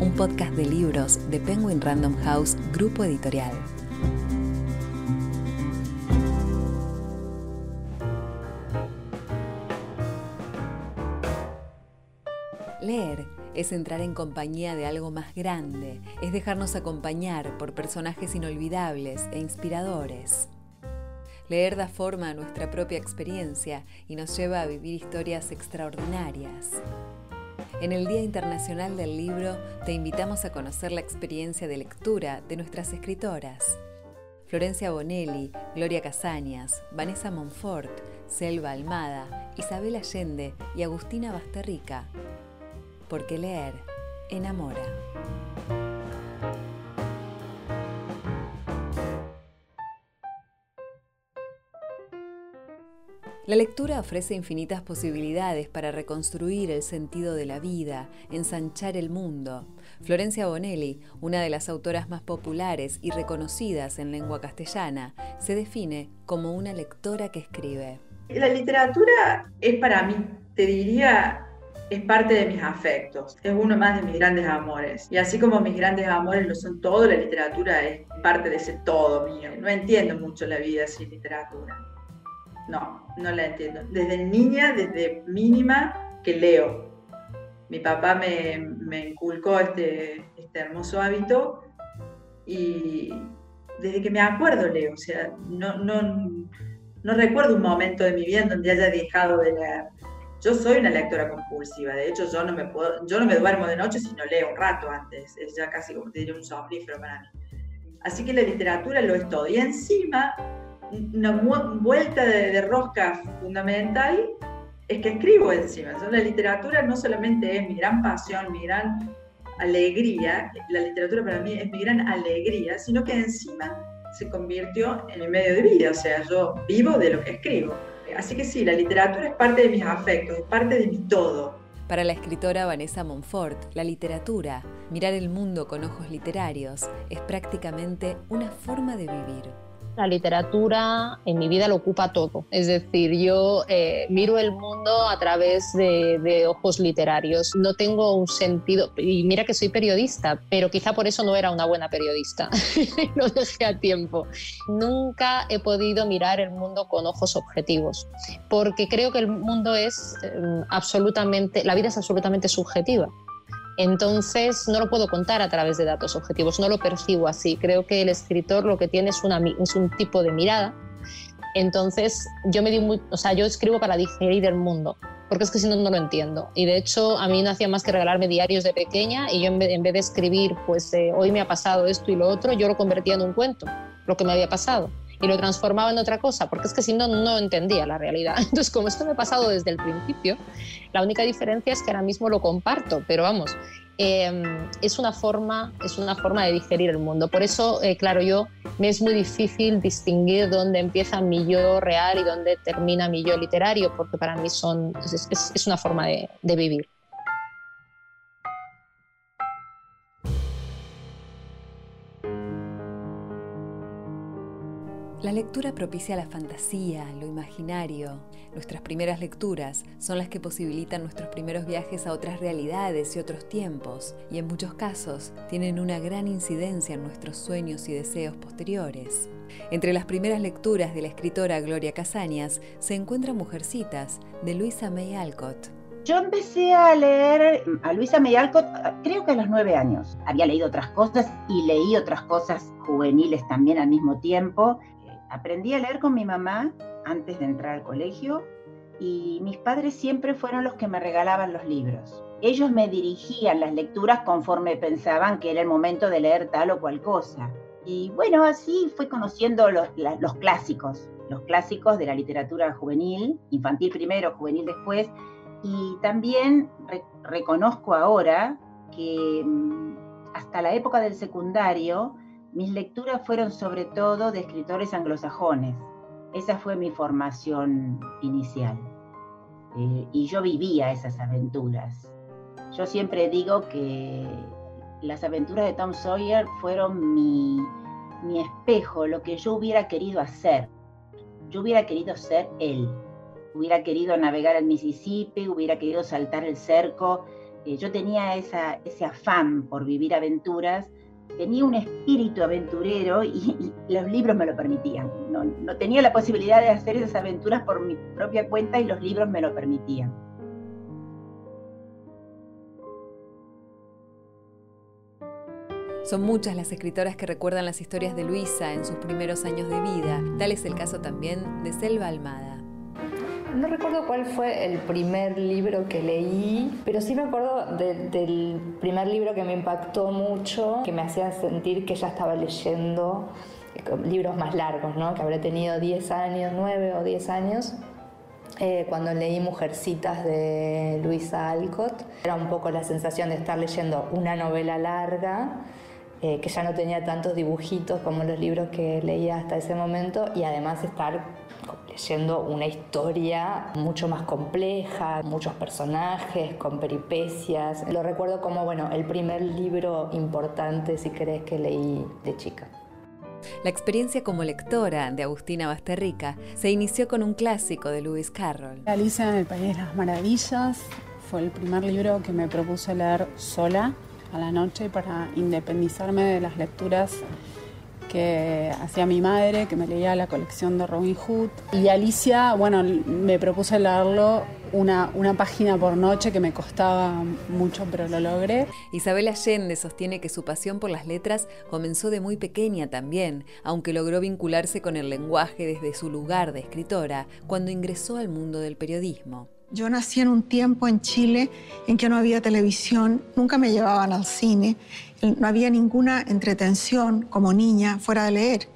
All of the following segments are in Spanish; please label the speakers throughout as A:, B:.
A: un podcast de libros de Penguin Random House Grupo Editorial. Leer es entrar en compañía de algo más grande, es dejarnos acompañar por personajes inolvidables e inspiradores. Leer da forma a nuestra propia experiencia y nos lleva a vivir historias extraordinarias. En el Día Internacional del Libro te invitamos a conocer la experiencia de lectura de nuestras escritoras. Florencia Bonelli, Gloria Casañas, Vanessa Monfort, Selva Almada, Isabel Allende y Agustina Basterrica. Porque leer enamora. La lectura ofrece infinitas posibilidades para reconstruir el sentido de la vida, ensanchar el mundo. Florencia Bonelli, una de las autoras más populares y reconocidas en lengua castellana, se define como una lectora que escribe.
B: La literatura es para mí, te diría, es parte de mis afectos, es uno más de mis grandes amores. Y así como mis grandes amores lo son todo, la literatura es parte de ese todo mío. No entiendo mucho la vida sin literatura. No, no la entiendo. Desde niña, desde mínima, que leo. Mi papá me, inculcó este, este hermoso hábito y desde que me acuerdo leo. O sea, no, no, no recuerdo un momento de mi vida en donde haya dejado de leer. Yo soy una lectora compulsiva, de hecho yo no me puedo, yo no me duermo de noche si no leo un rato antes, es ya casi como te un somnífero para mí. Así que la literatura lo es todo. Y encima una vuelta de, rosca fundamental es que escribo encima. la literatura no solamente es mi gran pasión, mi gran alegría, la literatura para mí es mi gran alegría, sino que encima se convirtió en mi medio de vida, o sea, yo vivo de lo que escribo. Así que sí, la literatura es parte de mis afectos, es parte de mi todo.
A: Para la escritora Vanessa Monfort, la literatura, mirar el mundo con ojos literarios, es prácticamente una forma de vivir
C: la literatura en mi vida lo ocupa todo. Es decir, yo eh, miro el mundo a través de, ojos literarios. No tengo un sentido, y mira que soy periodista, pero quizá por eso no era una buena periodista. lo dejé a tiempo. Nunca he podido mirar el mundo con ojos objetivos, porque creo que el mundo es eh, absolutamente, la vida es absolutamente subjetiva. Entonces, no lo puedo contar a través de datos objetivos, no lo percibo así. Creo que el escritor lo que tiene es, un tipo de mirada. Entonces, yo me di muy, o sea, yo escribo para digerir el mundo, porque es que si no, no lo entiendo. Y de hecho, a mí no hacía más que regalarme diarios de pequeña y yo en vez, de escribir, pues eh, hoy me ha pasado esto y lo otro, yo lo convertía en un cuento, lo que me había pasado y lo transformaba en otra cosa, porque es que si no, no entendía la realidad. Entonces, como esto me ha pasado desde el principio, la única diferencia es que ahora mismo lo comparto, pero vamos, em, es, una forma, es una forma de digerir el mundo. Por eso, eh, claro, yo me es muy difícil distinguir dónde empieza mi yo real y dónde termina mi yo literario, porque para mí son, es, es, una forma de, de vivir.
A: La lectura propicia la fantasía, lo imaginario. Nuestras primeras lecturas son las que posibilitan nuestros primeros viajes a otras realidades y otros tiempos, y en muchos casos tienen una gran incidencia en nuestros sueños y deseos posteriores. Entre las primeras lecturas de la escritora Gloria Casañas se encuentra Mujercitas, de Luisa May Alcott.
D: Yo empecé a leer a Luisa May Alcott creo que a los nueve años. Había leído otras cosas y leí otras cosas juveniles también al mismo tiempo aprendí a leer con mi mamá antes de entrar al colegio y mis padres siempre fueron los que me regalaban los libros. Ellos me dirigían las lecturas conforme pensaban que era el momento de leer tal o cual cosa. Y bueno, así fui conociendo los, clásicos, los clásicos de la literatura juvenil, infantil primero, juvenil después, y también reconozco ahora que mm, hasta la época del secundario mis lecturas fueron sobre todo de escritores anglosajones. Esa fue mi formación inicial. Eh, y yo vivía esas aventuras. Yo siempre digo que las aventuras de Tom Sawyer fueron mi, mi espejo, lo que yo hubiera querido hacer. Yo hubiera querido ser él. Hubiera querido navegar el Mississippi, hubiera querido saltar el cerco. Eh, yo tenía esa, ese afán por vivir aventuras tenía un espíritu aventurero y, los libros me lo permitían. No, no, tenía la posibilidad de hacer esas aventuras por mi propia cuenta y los libros me lo permitían.
A: Son muchas las escritoras que recuerdan las historias de Luisa en sus primeros años de vida. Tal es el caso también de Selva Almada.
E: No recuerdo cuál fue el primer libro que leí, pero sí me acuerdo del primer libro que me impactó mucho, que me hacía sentir que ya estaba leyendo eh, libros más largos, ¿no? que habré tenido 10 años, 9 o 10 años. Eh, cuando leí Mujercitas de Luisa Alcott, era un poco la sensación de estar leyendo una novela larga, eh, que ya no tenía tantos dibujitos como los libros que leía hasta ese momento, y además estar leyendo una historia mucho más compleja, muchos personajes, con peripecias. Lo recuerdo como, bueno, el primer libro importante, si querés, que leí de chica.
A: La experiencia como lectora de Agustina Basterrica se inició con un clásico de Lewis Carroll.
F: Alicia en el País de las Maravillas fue el primer libro que me propuse leer sola a la noche para independizarme de las lecturas que hacía mi madre, que me leía la colección de Robin Hood. Y Alicia, bueno, me propuse leerlo una, una, página por noche que me costaba mucho, pero lo logré.
A: Isabel Allende sostiene que su pasión por las letras comenzó de muy pequeña también, aunque logró vincularse con el lenguaje desde su lugar de escritora cuando ingresó al mundo del periodismo.
G: Yo nací en un tiempo en Chile en que no había televisión, nunca me llevaban al cine, no había ninguna entretención como niña fuera de leer.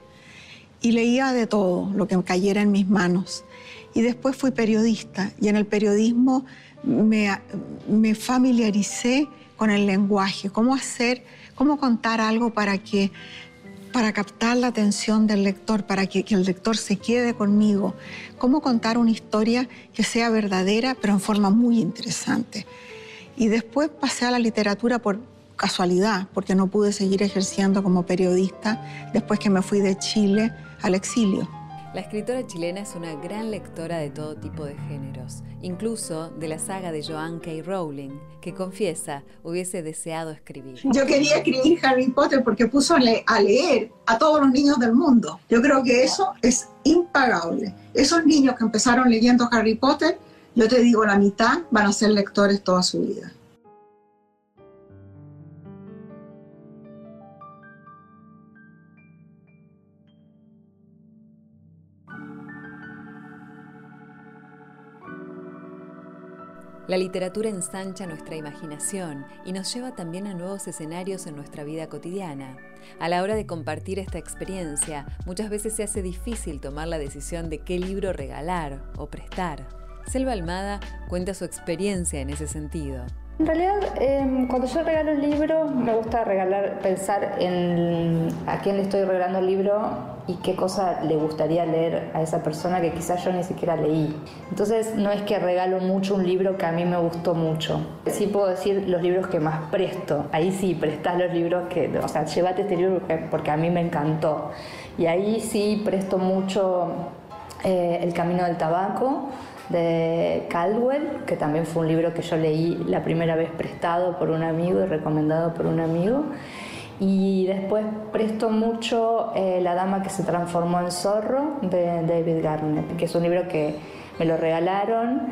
G: Y leía de todo lo que cayera en mis manos. Y después fui periodista y en el periodismo me, me familiaricé con el lenguaje, cómo hacer, cómo contar algo para que para captar la atención del lector, para que, el lector se quede conmigo. Cómo contar una historia que sea verdadera, pero en forma muy interesante. Y después pasé a la literatura por casualidad, porque no pude seguir ejerciendo como periodista después que me fui de Chile al exilio.
A: La escritora chilena es una gran lectora de todo tipo de géneros, incluso de la saga de Joan K. Rowling, que confiesa hubiese deseado escribir.
G: Yo quería escribir Harry Potter porque puso a leer a todos los niños del mundo. Yo creo que eso es impagable. Esos niños que empezaron leyendo Harry Potter, yo te digo, la mitad van a ser lectores toda su vida.
A: La literatura ensancha nuestra imaginación y nos lleva también a nuevos escenarios en nuestra vida cotidiana. A la hora de compartir esta experiencia, muchas veces se hace difícil tomar la decisión de qué libro regalar o prestar. Selva Almada cuenta su experiencia en ese sentido.
E: En realidad, em, cuando yo regalo un libro, me gusta regalar, pensar en a quién le estoy regalando el libro y qué cosa le gustaría leer a esa persona que quizás yo ni siquiera leí. Entonces, no es que regalo mucho un libro que a mí me gustó mucho. Sí puedo decir los libros que más presto. Ahí sí, prestás los libros que, o sea, llévate este libro porque a mí me encantó. Y ahí sí presto mucho eh, El Camino del Tabaco de Caldwell, que también fue un libro que yo leí la primera vez prestado por un amigo y recomendado por un amigo. Y después presto mucho eh, La dama que se transformó en zorro de David Garnett, que es un libro que me lo regalaron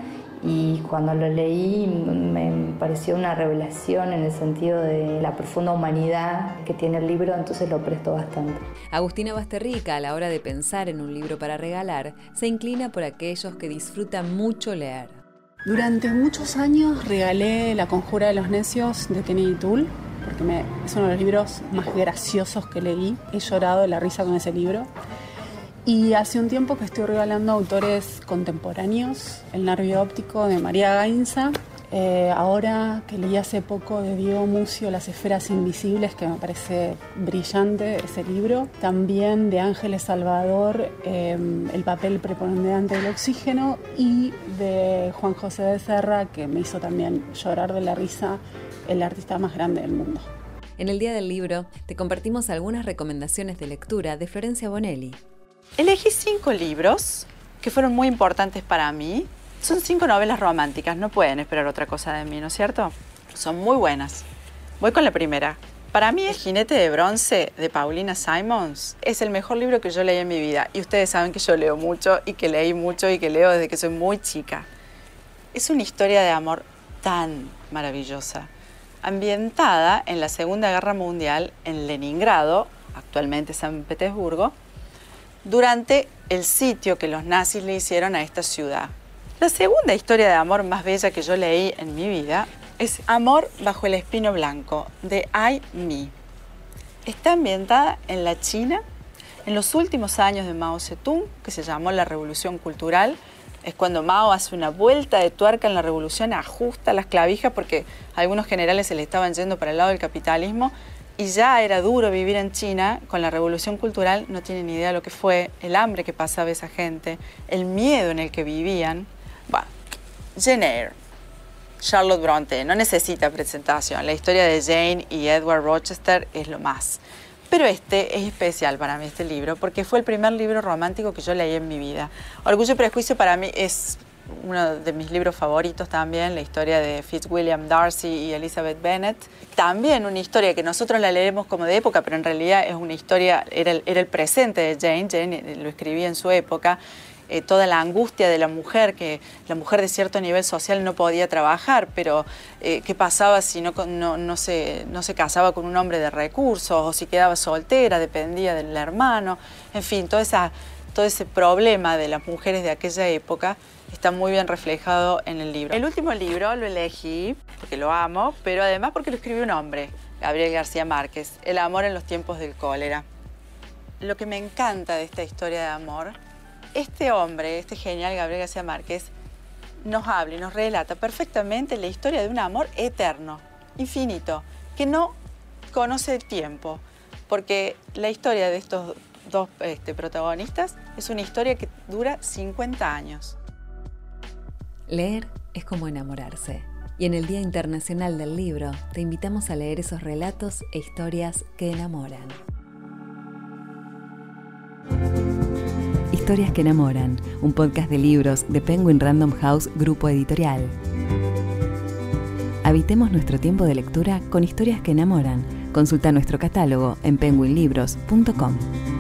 E: y cuando lo leí me pareció una revelación en el sentido de la profunda humanidad que tiene el libro, entonces lo presto bastante.
A: Agustina Basterrica, a la hora de pensar en un libro para regalar, se inclina por aquellos que disfrutan mucho leer.
F: Durante muchos años regalé La Conjura de los Necios de Kennedy Toole, porque me, es uno de los libros más graciosos que leí. He llorado de la risa con ese libro. Y hace un tiempo que estoy regalando autores contemporáneos, El nervio óptico de María Gainza, Eh, ahora que leí hace poco de Diego Mucio Las esferas invisibles, que me parece brillante ese libro. También de Ángeles Salvador, eh, El papel preponderante del oxígeno. Y de Juan José de Serra, que me hizo también llorar de la risa, el artista más grande del mundo.
A: En el Día del Libro te compartimos algunas recomendaciones de lectura de Florencia Bonelli.
B: Elegí cinco libros que fueron muy importantes para mí son cinco novelas románticas, no pueden esperar otra cosa de mí, ¿no es cierto? Son muy buenas. Voy con la primera. Para mí, El jinete de bronce de Paulina Simons es el mejor libro que yo leí en mi vida. Y ustedes saben que yo leo mucho y que leí mucho y que leo desde que soy muy chica. Es una historia de amor tan maravillosa, ambientada en la Segunda Guerra Mundial en Leningrado, actualmente San Petersburgo, durante el sitio que los nazis le hicieron a esta ciudad. La segunda historia de amor más bella que yo leí en mi vida es Amor bajo el espino blanco de Ai Mi. Está ambientada en la China en los últimos años de Mao Zedong, que se llamó la Revolución Cultural. Es cuando Mao hace una vuelta de tuerca en la revolución, ajusta las clavijas porque algunos generales se le estaban yendo para el lado del capitalismo y ya era duro vivir en China con la revolución cultural, no tienen ni idea de lo que fue, el hambre que pasaba esa gente, el miedo en el que vivían. Bueno, Jane Eyre, Charlotte Bronte, no necesita presentación. La historia de Jane y Edward Rochester es lo más. Pero este es especial para mí, este libro, porque fue el primer libro romántico que yo leí en mi vida. Orgullo y Prejuicio para mí es uno de mis libros favoritos también, la historia de Fitzwilliam Darcy y Elizabeth Bennet. También una historia que nosotros la leemos como de época, pero en realidad es una historia, era el, era el presente de Jane, Jane lo escribía en su época, eh, toda la angustia de la mujer, que la mujer de cierto nivel social no podía trabajar, pero eh, qué pasaba si no, se, no se casaba con un hombre de recursos o si quedaba soltera, dependía del hermano, en fin, todo ese problema de las mujeres de aquella época está muy bien reflejado en el libro. El último libro lo elegí porque lo amo, pero además porque lo escribió un hombre, Gabriel García Márquez, El amor en los tiempos del cólera. Lo que me encanta de esta historia de amor este hombre, este genial Gabriel García Márquez, nos habla y nos relata perfectamente la historia de un amor eterno, infinito, que no conoce el tiempo, porque la historia de estos dos este, protagonistas es una historia que dura 50 años.
A: Leer es como enamorarse. Y en el Día Internacional del Libro te invitamos a leer esos relatos e historias que enamoran. Historias que enamoran, un podcast de libros de Penguin Random House Grupo Editorial. Habitemos nuestro tiempo de lectura con historias que enamoran. Consulta nuestro catálogo en penguinlibros.com.